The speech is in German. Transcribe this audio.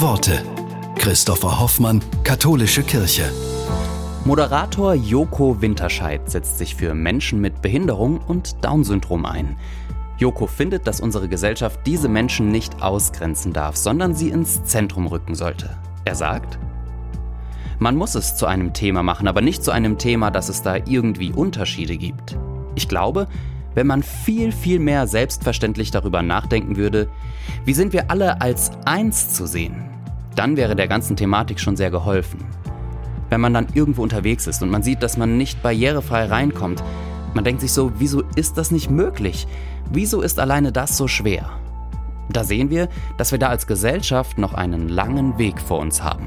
Worte. Christopher Hoffmann, Katholische Kirche. Moderator Joko Winterscheid setzt sich für Menschen mit Behinderung und Down-Syndrom ein. Joko findet, dass unsere Gesellschaft diese Menschen nicht ausgrenzen darf, sondern sie ins Zentrum rücken sollte. Er sagt, man muss es zu einem Thema machen, aber nicht zu einem Thema, dass es da irgendwie Unterschiede gibt. Ich glaube, wenn man viel, viel mehr selbstverständlich darüber nachdenken würde, wie sind wir alle als eins zu sehen, dann wäre der ganzen Thematik schon sehr geholfen. Wenn man dann irgendwo unterwegs ist und man sieht, dass man nicht barrierefrei reinkommt, man denkt sich so, wieso ist das nicht möglich? Wieso ist alleine das so schwer? Da sehen wir, dass wir da als Gesellschaft noch einen langen Weg vor uns haben.